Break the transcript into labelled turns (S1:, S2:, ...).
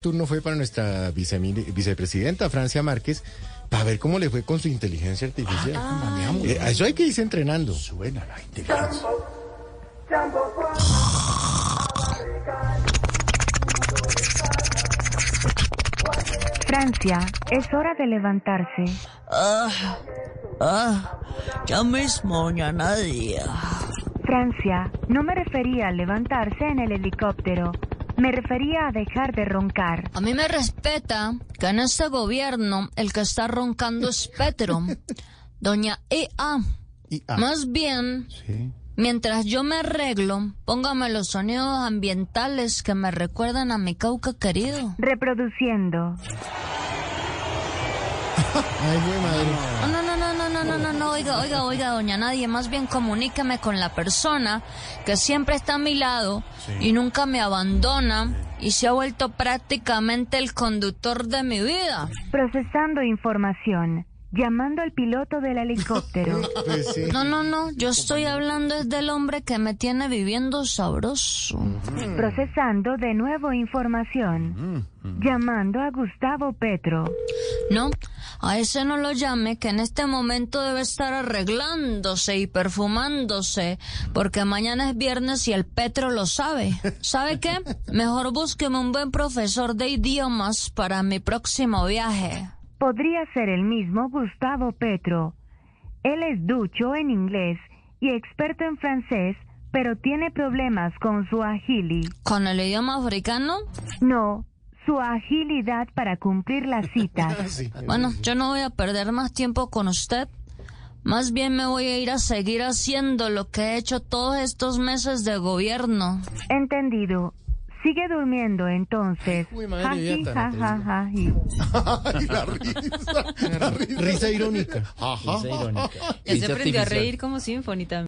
S1: turno fue para nuestra vicepresidenta Francia Márquez para ver cómo le fue con su inteligencia artificial. Eh, a eso hay que irse entrenando.
S2: Suena la inteligencia.
S3: Francia, es hora de levantarse.
S4: Ah, ah, ya mismo, mañana día.
S3: Francia, no me refería a levantarse en el helicóptero. Me refería a dejar de roncar.
S5: A mí me respeta que en este gobierno el que está roncando es Petro. Doña E.A.
S1: Ah,
S5: Más bien,
S1: sí.
S5: mientras yo me arreglo, póngame los sonidos ambientales que me recuerdan a mi cauca querido.
S3: Reproduciendo.
S1: Ay, madre.
S5: No, no, no, no, no, no, no, no, oiga, oiga, oiga, doña Nadie, más bien comuníqueme con la persona que siempre está a mi lado y nunca me abandona y se ha vuelto prácticamente el conductor de mi vida.
S3: Procesando información. Llamando al piloto del helicóptero.
S1: Pues sí.
S5: No, no, no, yo estoy hablando es del hombre que me tiene viviendo sabroso.
S3: Procesando de nuevo información. Llamando a Gustavo Petro.
S5: No, a ese no lo llame, que en este momento debe estar arreglándose y perfumándose, porque mañana es viernes y el Petro lo sabe. ¿Sabe qué? Mejor búsqueme un buen profesor de idiomas para mi próximo viaje.
S3: Podría ser el mismo Gustavo Petro. Él es ducho en inglés y experto en francés, pero tiene problemas con su agili.
S5: ¿Con el idioma africano?
S3: No, su agilidad para cumplir las citas.
S1: Sí.
S5: Bueno, yo no voy a perder más tiempo con usted. Más bien me voy a ir a seguir haciendo lo que he hecho todos estos meses de gobierno.
S3: Entendido. Sigue durmiendo entonces.
S1: Uy, madre,
S3: ja, ja, ja.
S1: Ay, la risa. La risa irónica. Ajá.
S2: Risa irónica.
S6: Ya se
S2: Risa
S6: aprendió a reír como Symphony también.